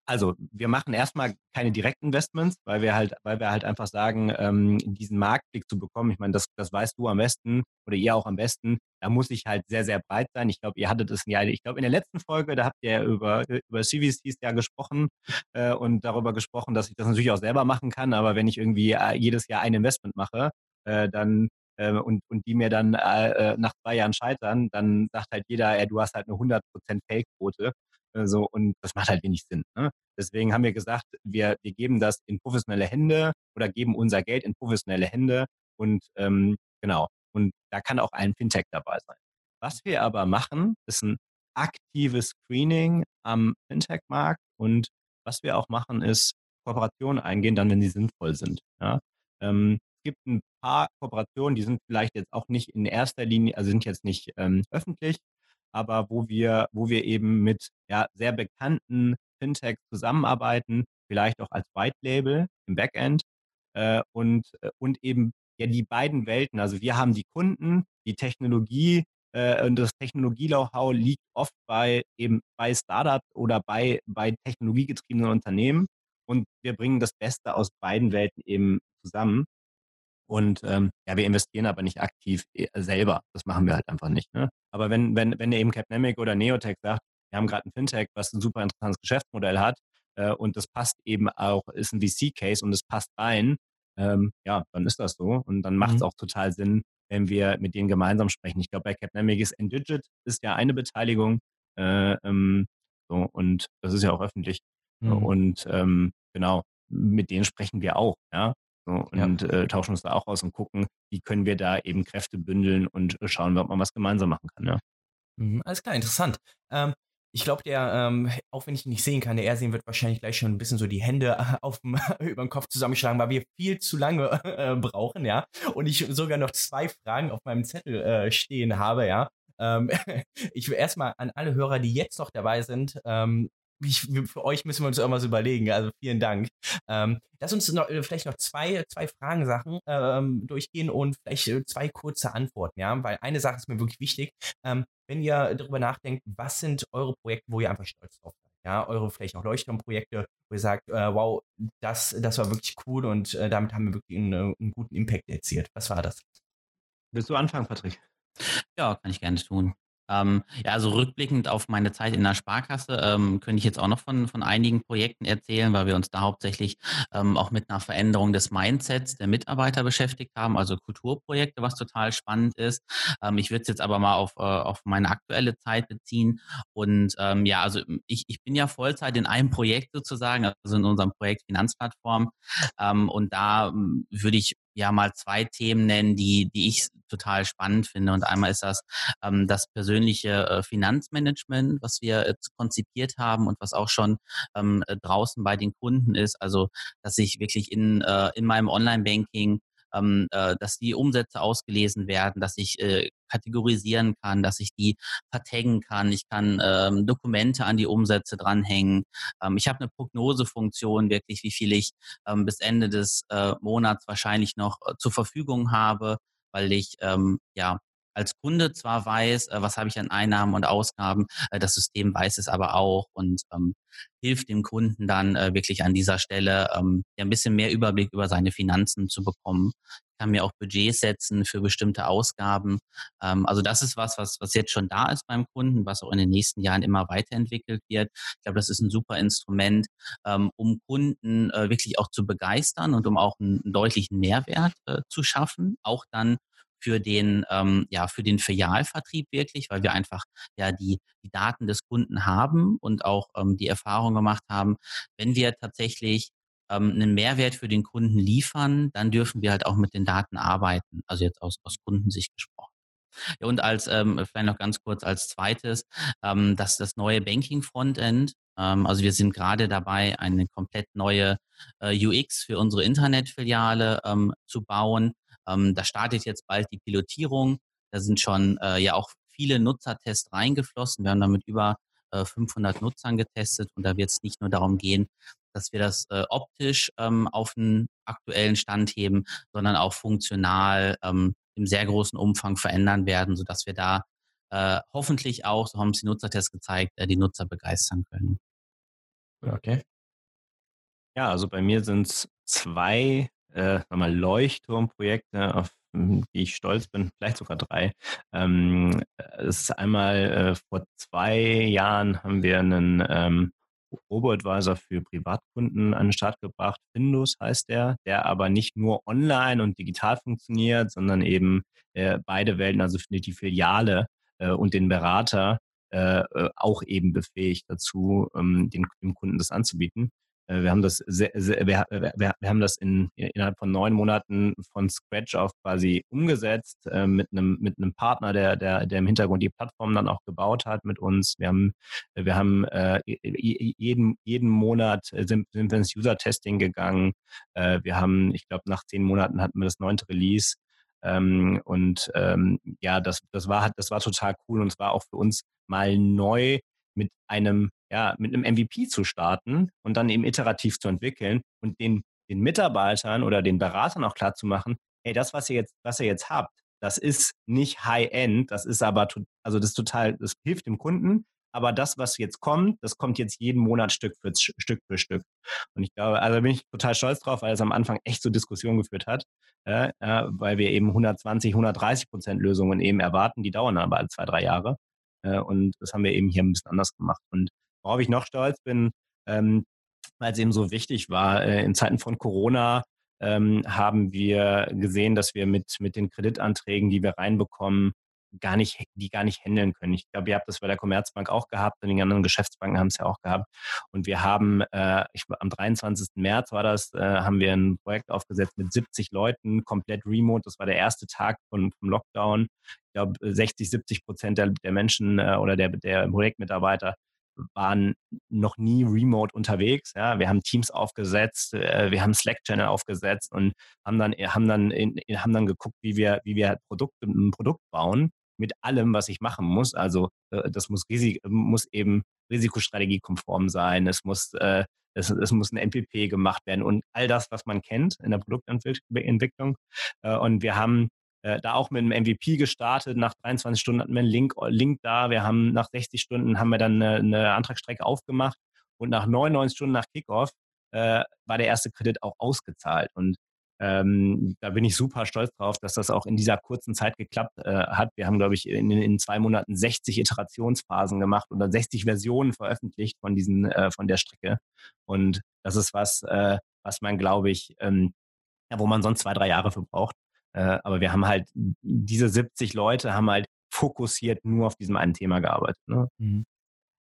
also, wir machen erstmal keine Direktinvestments, weil wir halt, weil wir halt einfach sagen, ähm, diesen Marktblick zu bekommen, ich meine, das, das weißt du am besten oder ihr auch am besten, da muss ich halt sehr, sehr breit sein. Ich glaube, ihr hattet es ja, ich glaube, in der letzten Folge, da habt ihr über, über CVCs ja gesprochen äh, und darüber gesprochen, dass ich das natürlich auch selber machen kann, aber wenn ich irgendwie äh, jedes Jahr ein Investment mache, äh, dann äh, und, und die mir dann äh, nach zwei Jahren scheitern, dann sagt halt jeder, ey, du hast halt eine 100% Fake-Quote. Äh, so, und das macht halt wenig Sinn. Ne? Deswegen haben wir gesagt, wir, wir geben das in professionelle Hände oder geben unser Geld in professionelle Hände und ähm, genau. Und da kann auch ein Fintech dabei sein. Was wir aber machen, ist ein aktives Screening am Fintech-Markt und was wir auch machen, ist Kooperationen eingehen, dann, wenn sie sinnvoll sind. Ja? Ähm, es gibt ein paar Kooperationen, die sind vielleicht jetzt auch nicht in erster Linie, also sind jetzt nicht ähm, öffentlich, aber wo wir, wo wir eben mit ja, sehr bekannten Fintechs zusammenarbeiten, vielleicht auch als White Label im Backend äh, und, äh, und eben ja die beiden Welten. Also wir haben die Kunden, die Technologie äh, und das Technologie-Know-how liegt oft bei eben bei Startups oder bei, bei technologiegetriebenen Unternehmen. Und wir bringen das Beste aus beiden Welten eben zusammen. Und ähm, ja, wir investieren aber nicht aktiv äh, selber. Das machen wir halt einfach nicht. Ne? Aber wenn, wenn, wenn eben Capnemic oder Neotech sagt, wir haben gerade ein Fintech, was ein super interessantes Geschäftsmodell hat äh, und das passt eben auch, ist ein VC-Case und es passt rein, ähm, ja, dann ist das so. Und dann macht es mhm. auch total Sinn, wenn wir mit denen gemeinsam sprechen. Ich glaube, bei Capnemic ist Endigit ist ja eine Beteiligung äh, ähm, so, und das ist ja auch öffentlich. Mhm. Und ähm, genau, mit denen sprechen wir auch, ja. So, und ja. äh, tauschen uns da auch aus und gucken, wie können wir da eben Kräfte bündeln und schauen, ob man was gemeinsam machen kann. Ja. Mhm, alles klar, interessant. Ähm, ich glaube, der, ähm, auch wenn ich ihn nicht sehen kann, der Ersehen wird wahrscheinlich gleich schon ein bisschen so die Hände auf dem, über den Kopf zusammenschlagen, weil wir viel zu lange äh, brauchen, ja. Und ich sogar noch zwei Fragen auf meinem Zettel äh, stehen habe, ja. Ähm, ich will erstmal an alle Hörer, die jetzt noch dabei sind, ähm, ich, für euch müssen wir uns irgendwas überlegen. Also vielen Dank. Ähm, lass uns noch, äh, vielleicht noch zwei, zwei Fragensachen ähm, durchgehen und vielleicht äh, zwei kurze Antworten, ja, weil eine Sache ist mir wirklich wichtig. Ähm, wenn ihr darüber nachdenkt, was sind eure Projekte, wo ihr einfach stolz drauf seid? Ja, eure vielleicht auch Leuchtturmprojekte, wo ihr sagt, äh, wow, das, das war wirklich cool und äh, damit haben wir wirklich einen, einen guten Impact erzielt. Was war das? Willst du anfangen, Patrick? Ja, kann ich gerne tun. Ähm, ja, also rückblickend auf meine Zeit in der Sparkasse ähm, könnte ich jetzt auch noch von, von einigen Projekten erzählen, weil wir uns da hauptsächlich ähm, auch mit einer Veränderung des Mindsets der Mitarbeiter beschäftigt haben, also Kulturprojekte, was total spannend ist. Ähm, ich würde es jetzt aber mal auf, äh, auf meine aktuelle Zeit beziehen. Und ähm, ja, also ich, ich bin ja Vollzeit in einem Projekt sozusagen, also in unserem Projekt Finanzplattform. Ähm, und da würde ich ja mal zwei Themen nennen, die, die ich total spannend finde. Und einmal ist das ähm, das persönliche äh, Finanzmanagement, was wir jetzt konzipiert haben und was auch schon ähm, äh, draußen bei den Kunden ist. Also, dass ich wirklich in, äh, in meinem Online-Banking ähm, äh, dass die Umsätze ausgelesen werden, dass ich äh, kategorisieren kann, dass ich die vertaggen kann. Ich kann ähm, Dokumente an die Umsätze dranhängen. Ähm, ich habe eine Prognosefunktion, wirklich, wie viel ich ähm, bis Ende des äh, Monats wahrscheinlich noch äh, zur Verfügung habe, weil ich ähm, ja als Kunde zwar weiß, äh, was habe ich an Einnahmen und Ausgaben, äh, das System weiß es aber auch und ähm, hilft dem Kunden dann äh, wirklich an dieser Stelle ähm, ein bisschen mehr Überblick über seine Finanzen zu bekommen. Kann mir auch Budgets setzen für bestimmte Ausgaben. Ähm, also das ist was, was, was jetzt schon da ist beim Kunden, was auch in den nächsten Jahren immer weiterentwickelt wird. Ich glaube, das ist ein super Instrument, ähm, um Kunden äh, wirklich auch zu begeistern und um auch einen, einen deutlichen Mehrwert äh, zu schaffen. Auch dann für den, ähm, ja, für den Filialvertrieb wirklich, weil wir einfach ja die, die Daten des Kunden haben und auch ähm, die Erfahrung gemacht haben, wenn wir tatsächlich ähm, einen Mehrwert für den Kunden liefern, dann dürfen wir halt auch mit den Daten arbeiten, also jetzt aus, aus Kundensicht gesprochen. Ja, und als, ähm, vielleicht noch ganz kurz als zweites, ähm, das, das neue Banking Frontend. Ähm, also wir sind gerade dabei, eine komplett neue äh, UX für unsere Internetfiliale ähm, zu bauen. Ähm, da startet jetzt bald die Pilotierung. Da sind schon äh, ja auch viele Nutzertests reingeflossen. Wir haben damit über äh, 500 Nutzern getestet und da wird es nicht nur darum gehen, dass wir das äh, optisch ähm, auf einen aktuellen Stand heben, sondern auch funktional ähm, im sehr großen Umfang verändern werden, sodass wir da äh, hoffentlich auch, so haben es die Nutzertests gezeigt, äh, die Nutzer begeistern können. Okay. Ja, also bei mir sind es zwei äh, mal Leuchtturmprojekte, auf die ich stolz bin, vielleicht sogar drei. Ähm, es ist einmal äh, vor zwei Jahren haben wir einen ähm, Robo-Advisor für Privatkunden an den Start gebracht. Findus heißt der, der aber nicht nur online und digital funktioniert, sondern eben äh, beide Welten, also die Filiale äh, und den Berater, äh, äh auch eben befähigt dazu, ähm, den, dem Kunden das anzubieten. Äh, wir haben das, sehr, sehr, wir, wir, wir, haben das in, innerhalb von neun Monaten von Scratch auf quasi umgesetzt äh, mit einem mit einem Partner, der, der, der im Hintergrund die Plattform dann auch gebaut hat mit uns. Wir haben, wir haben äh, jeden, jeden Monat sind, sind wir ins User-Testing gegangen. Äh, wir haben, ich glaube, nach zehn Monaten hatten wir das neunte Release. Ähm, und ähm, ja, das, das war das war total cool und es war auch für uns mal neu mit einem ja, mit einem MVP zu starten und dann eben iterativ zu entwickeln und den, den Mitarbeitern oder den Beratern auch klar zu machen, hey, das, was ihr jetzt, was ihr jetzt habt, das ist nicht High-End, das ist aber, also das total, das hilft dem Kunden, aber das, was jetzt kommt, das kommt jetzt jeden Monat Stück für Stück für Stück. Und ich glaube, also bin ich total stolz drauf, weil es am Anfang echt so Diskussionen geführt hat, äh, äh, weil wir eben 120, 130 Prozent Lösungen eben erwarten, die dauern aber zwei, drei Jahre. Äh, und das haben wir eben hier ein bisschen anders gemacht. Und worauf ich noch stolz bin, ähm, weil es eben so wichtig war, äh, in Zeiten von Corona ähm, haben wir gesehen, dass wir mit, mit den Kreditanträgen, die wir reinbekommen, gar nicht, die gar nicht handeln können. Ich glaube, ihr habt das bei der Commerzbank auch gehabt und die anderen Geschäftsbanken haben es ja auch gehabt. Und wir haben, äh, ich, am 23. März war das, äh, haben wir ein Projekt aufgesetzt mit 70 Leuten, komplett remote. Das war der erste Tag von, vom Lockdown. Ich glaube, 60, 70 Prozent der, der Menschen äh, oder der, der Projektmitarbeiter waren noch nie remote unterwegs. Ja, wir haben Teams aufgesetzt, äh, wir haben Slack-Channel aufgesetzt und haben dann, haben dann, haben dann geguckt, wie wir, wie wir Produkt, ein Produkt bauen mit allem, was ich machen muss. Also äh, das muss, Risik muss eben risikostrategiekonform sein. Es muss, äh, es, es muss ein MPP gemacht werden und all das, was man kennt in der Produktentwicklung. Äh, und wir haben äh, da auch mit einem MVP gestartet. Nach 23 Stunden hatten wir einen Link, Link da. Wir haben nach 60 Stunden haben wir dann eine, eine Antragsstrecke aufgemacht und nach 99 Stunden nach Kickoff äh, war der erste Kredit auch ausgezahlt. Und ähm, da bin ich super stolz drauf, dass das auch in dieser kurzen Zeit geklappt äh, hat. Wir haben, glaube ich, in, in, zwei Monaten 60 Iterationsphasen gemacht dann 60 Versionen veröffentlicht von diesen, äh, von der Strecke. Und das ist was, äh, was man, glaube ich, ähm, ja, wo man sonst zwei, drei Jahre für braucht. Äh, aber wir haben halt, diese 70 Leute haben halt fokussiert nur auf diesem einen Thema gearbeitet. Ne? Mhm.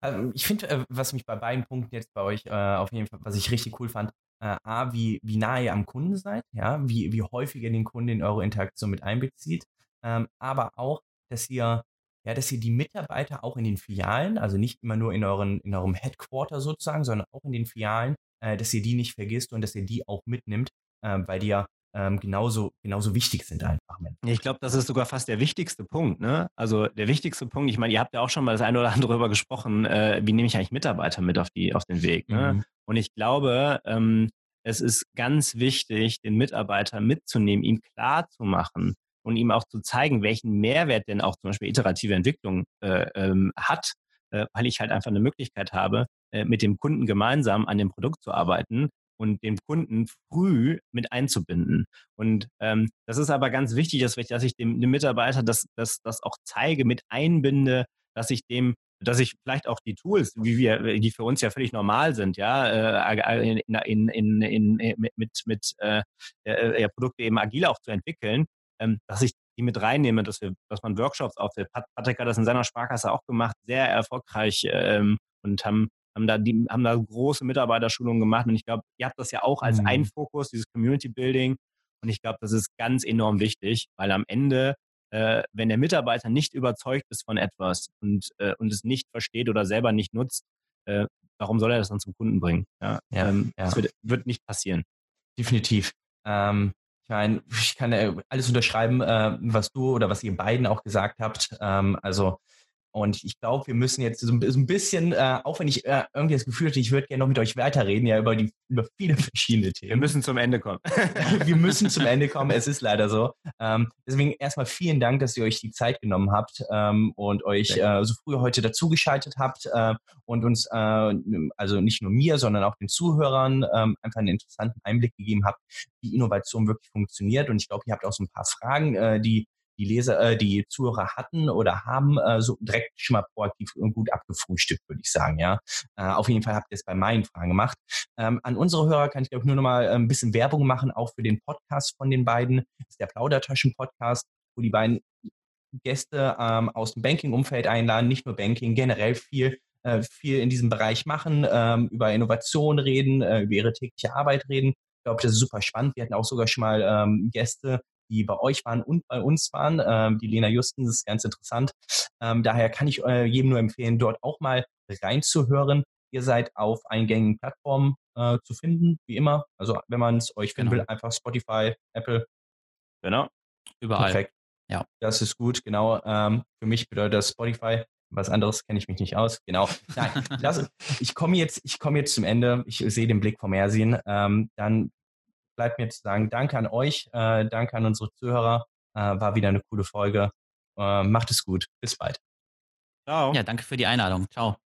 Also ich finde, äh, was mich bei beiden Punkten jetzt bei euch äh, auf jeden Fall, was ich richtig cool fand, äh, A, wie, wie nah ihr am Kunden seid, ja, wie, wie häufig ihr den Kunden in eure Interaktion mit einbezieht, ähm, aber auch, dass ihr, ja, dass ihr die Mitarbeiter auch in den Filialen, also nicht immer nur in, euren, in eurem Headquarter sozusagen, sondern auch in den Filialen, äh, dass ihr die nicht vergisst und dass ihr die auch mitnimmt, äh, weil die ja ähm, genauso, genauso wichtig sind einfach. Ich glaube, das ist sogar fast der wichtigste Punkt. Ne? Also der wichtigste Punkt, ich meine, ihr habt ja auch schon mal das eine oder andere darüber gesprochen, äh, wie nehme ich eigentlich Mitarbeiter mit auf, die, auf den Weg. Ne? Mhm. Und ich glaube, ähm, es ist ganz wichtig, den Mitarbeiter mitzunehmen, ihm klar zu machen und ihm auch zu zeigen, welchen Mehrwert denn auch zum Beispiel iterative Entwicklung äh, ähm, hat, äh, weil ich halt einfach eine Möglichkeit habe, äh, mit dem Kunden gemeinsam an dem Produkt zu arbeiten und den Kunden früh mit einzubinden. Und ähm, das ist aber ganz wichtig, dass ich, dass ich dem, dem Mitarbeiter das, das, das auch zeige, mit einbinde, dass ich dem dass ich vielleicht auch die Tools, wie wir, die für uns ja völlig normal sind, ja, äh, in, in, in, in mit, mit äh, äh, Produkte eben agil auch zu entwickeln, ähm, dass ich die mit reinnehme, dass wir, dass man Workshops aufsetzt. Patrick hat das in seiner Sparkasse auch gemacht, sehr erfolgreich ähm, und haben haben da, die, haben da große Mitarbeiterschulungen gemacht. Und ich glaube, ihr habt das ja auch als mhm. ein Fokus, dieses Community Building. Und ich glaube, das ist ganz enorm wichtig, weil am Ende, äh, wenn der Mitarbeiter nicht überzeugt ist von etwas und, äh, und es nicht versteht oder selber nicht nutzt, äh, warum soll er das dann zum Kunden bringen? Ja, ja, ähm, ja. Das wird, wird, nicht passieren. Definitiv. Ähm, ich meine, ich kann alles unterschreiben, äh, was du oder was ihr beiden auch gesagt habt. Ähm, also und ich glaube, wir müssen jetzt so ein bisschen, äh, auch wenn ich äh, irgendwie das Gefühl hatte, ich würde gerne noch mit euch weiterreden, ja, über, die, über viele verschiedene Themen. Wir müssen zum Ende kommen. wir müssen zum Ende kommen, es ist leider so. Ähm, deswegen erstmal vielen Dank, dass ihr euch die Zeit genommen habt ähm, und euch äh, so früh heute dazugeschaltet habt äh, und uns, äh, also nicht nur mir, sondern auch den Zuhörern ähm, einfach einen interessanten Einblick gegeben habt, wie Innovation wirklich funktioniert. Und ich glaube, ihr habt auch so ein paar Fragen, äh, die die Leser, äh, die Zuhörer hatten oder haben, äh, so direkt schon mal proaktiv und gut abgefrühstückt, würde ich sagen, ja. Äh, auf jeden Fall habt ihr es bei meinen Fragen gemacht. Ähm, an unsere Hörer kann ich glaube nur noch mal äh, ein bisschen Werbung machen, auch für den Podcast von den beiden. Das ist der Plaudertaschen-Podcast, wo die beiden Gäste ähm, aus dem Banking-Umfeld einladen, nicht nur Banking, generell viel äh, viel in diesem Bereich machen, ähm, über Innovation reden, äh, über ihre tägliche Arbeit reden. Ich glaube, das ist super spannend. Wir hatten auch sogar schon mal ähm, Gäste, die bei euch waren und bei uns waren. Ähm, die Lena Justen, das ist ganz interessant. Ähm, daher kann ich äh, jedem nur empfehlen, dort auch mal reinzuhören. Ihr seid auf eingängigen Plattformen äh, zu finden, wie immer. Also wenn man es euch finden genau. will, einfach Spotify, Apple. Genau. Überall. Perfekt. Ja. Das ist gut, genau. Ähm, für mich bedeutet das Spotify. Was anderes kenne ich mich nicht aus. Genau. Nein, lass, ich komme jetzt, ich komme jetzt zum Ende. Ich sehe den Blick vom Ersin. Ähm, dann bleibt mir zu sagen, danke an euch, äh, danke an unsere Zuhörer. Äh, war wieder eine coole Folge. Äh, macht es gut. Bis bald. Ciao. Ja, danke für die Einladung. Ciao.